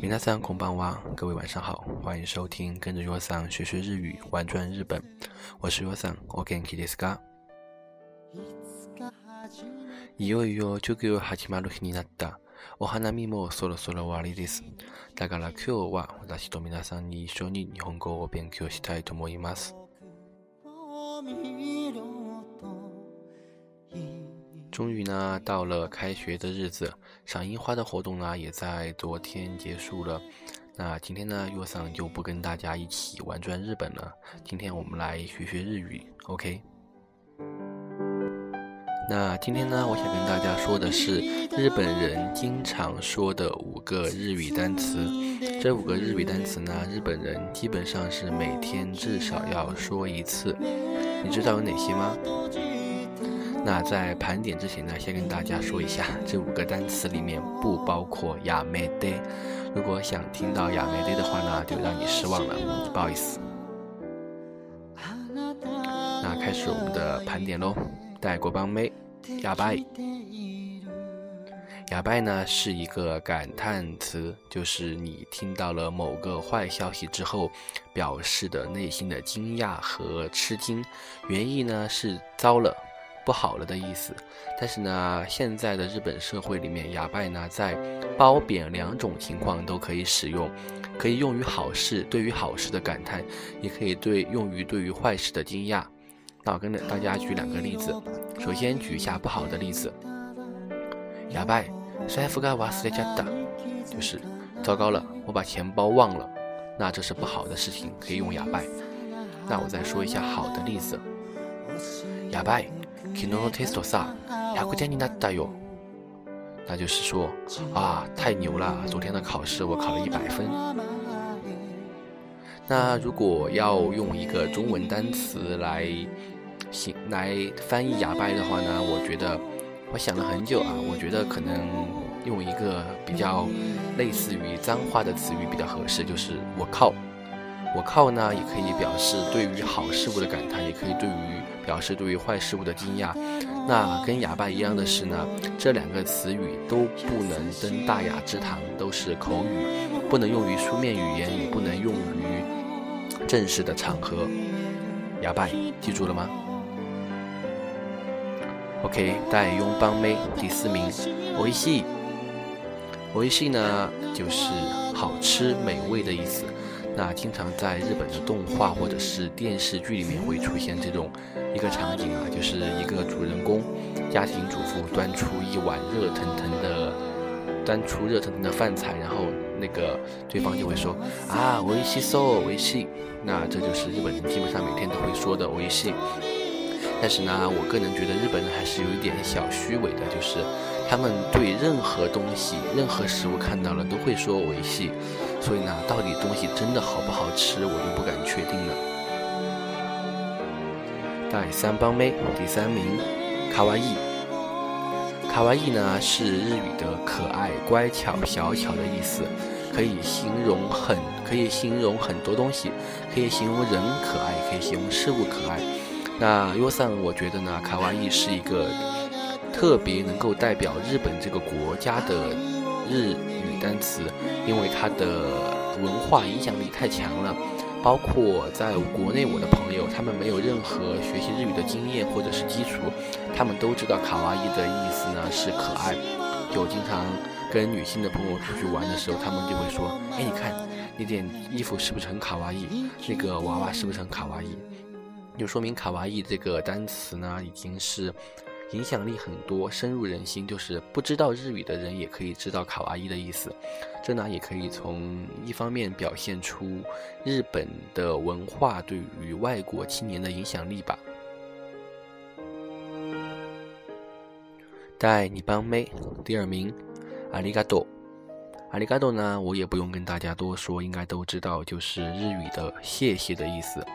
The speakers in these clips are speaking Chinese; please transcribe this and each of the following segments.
米娜桑空邦哇，各位晚上好，欢迎收听跟着 y o s a n 学学日语，玩转日本。我是 y o s a n 我 g e n k i desu ka？いよいよ授業始まる日になった。お花見もそろそろ終わりです。だから今日は私と皆さんに一緒に日本語を勉強したいと思います。 终于呢，到了开学的日子，赏樱花的活动呢，也在昨天结束了。那今天呢，若桑就不跟大家一起玩转日本了。今天我们来学学日语，OK？那今天呢，我想跟大家说的是日本人经常说的五个日语单词。这五个日语单词呢，日本人基本上是每天至少要说一次。你知道有哪些吗？那在盘点之前呢，先跟大家说一下，这五个单词里面不包括亚美德。如果想听到亚美德的话呢，就让你失望了，不好意思。那开始我们的盘点喽。带过邦妹，亚拜。哑拜呢是一个感叹词，就是你听到了某个坏消息之后，表示的内心的惊讶和吃惊。原意呢是糟了。不好了的意思，但是呢，现在的日本社会里面，哑巴呢在褒贬两种情况都可以使用，可以用于好事，对于好事的感叹，也可以对用于对于坏事的惊讶。那我跟大家举两个例子，首先举一下不好的例子，哑巴，塞夫嘎瓦斯加达，就是糟糕了，我把钱包忘了，那这是不好的事情，可以用哑巴。那我再说一下好的例子，哑巴。昨日のテストさ、100点になったよ。那就是说，啊，太牛了！昨天的考试我考了一百分。那如果要用一个中文单词来形来翻译哑巴的话呢？我觉得，我想了很久啊，我觉得可能用一个比较类似于脏话的词语比较合适，就是我靠。 我靠呢，也可以表示对于好事物的感叹，也可以对于表示对于坏事物的惊讶。那跟哑巴一样的是呢，这两个词语都不能登大雅之堂，都是口语，不能用于书面语言，也不能用于正式的场合。哑巴，记住了吗？OK，带拥帮妹第四名，微信。微信呢，就是好吃美味的意思。那经常在日本的动画或者是电视剧里面会出现这种一个场景啊，就是一个主人公家庭主妇端出一碗热腾腾的端出热腾腾的饭菜，然后那个对方就会说啊，维系 so 维系，那这就是日本人基本上每天都会说的微信。但是呢，我个人觉得日本人还是有一点小虚伪的，就是他们对任何东西、任何食物看到了都会说维系。所以呢，到底东西真的好不好吃，我就不敢确定了。第三帮妹，第三名，卡哇伊。卡哇伊呢是日语的可爱、乖巧、小巧的意思，可以形容很，可以形容很多东西，可以形容人可爱，可以形容事物可爱。那优桑，我觉得呢，卡哇伊是一个特别能够代表日本这个国家的日语。单词，因为它的文化影响力太强了，包括在国内我的朋友，他们没有任何学习日语的经验或者是基础，他们都知道卡哇伊的意思呢是可爱，就经常跟女性的朋友出去玩的时候，他们就会说，哎，你看那件衣服是不是很卡哇伊？那个娃娃是不是很卡哇伊？就说明卡哇伊这个单词呢，已经是。影响力很多，深入人心，就是不知道日语的人也可以知道卡哇伊的意思。这呢，也可以从一方面表现出日本的文化对于外国青年的影响力吧。带你帮妹，第二名，阿里嘎多。阿里嘎多呢，我也不用跟大家多说，应该都知道，就是日语的谢谢的意思。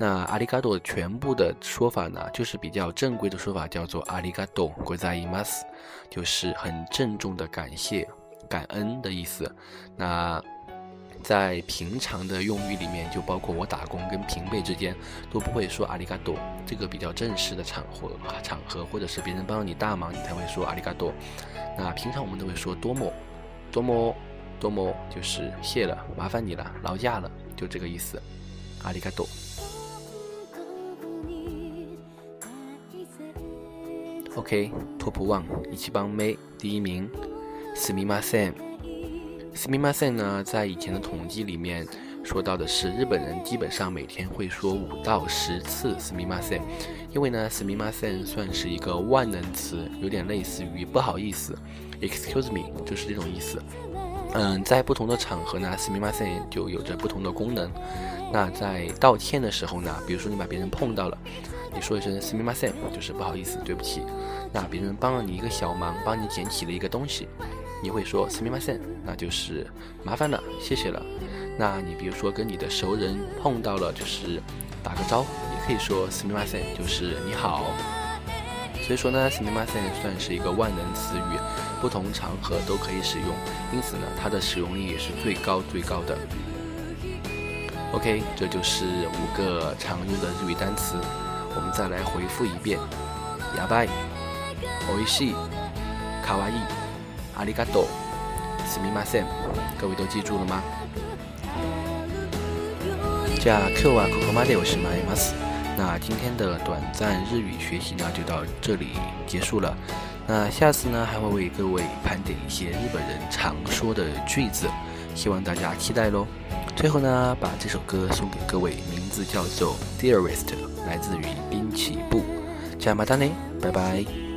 那阿里嘎多全部的说法呢，就是比较正规的说法，叫做阿里嘎多国在伊马斯，就是很郑重的感谢、感恩的意思。那在平常的用语里面，就包括我打工跟平辈之间，都不会说阿里嘎多。这个比较正式的场合，场合或者是别人帮你大忙，你才会说阿里嘎多。那平常我们都会说多么，多么多么就是谢了，麻烦你了，劳驾了，就这个意思。阿里嘎多。OK，Top One，一起帮妹第一名。s m i m a s e n s m i m a s e n 呢，在以前的统计里面说到的是，日本人基本上每天会说五到十次 s m i m a s e n 因为呢 s m i m a s e n 算是一个万能词，有点类似于不好意思，Excuse me，就是这种意思。嗯，在不同的场合呢 s m i m a s e n 就有着不同的功能。那在道歉的时候呢，比如说你把别人碰到了。你说一声 s m i m a s e n 就是不好意思，对不起。那别人帮了你一个小忙，帮你捡起了一个东西，你会说 s m i m a s e n 那就是麻烦了，谢谢了。那你比如说跟你的熟人碰到了，就是打个招呼，也可以说 s m i m a s e n 就是你好。所以说呢 s m i m a s e n 算是一个万能词语，不同场合都可以使用，因此呢，它的使用率也是最高最高的。OK，这就是五个常用的日语单词。我们再来回复一遍：哑巴、おいしい、かわいい、ありがとう、すみません。各位都记住了吗？じゃあ今日はここまでおしまいます。那今天的短暂日语学习呢，就到这里结束了。那下次呢，还会为各位盘点一些日本人常说的句子， 希望大家期待喽。最后呢，把这首歌送给各位，名字叫做《Dearest》，来自于滨崎步。加马达尼，拜拜。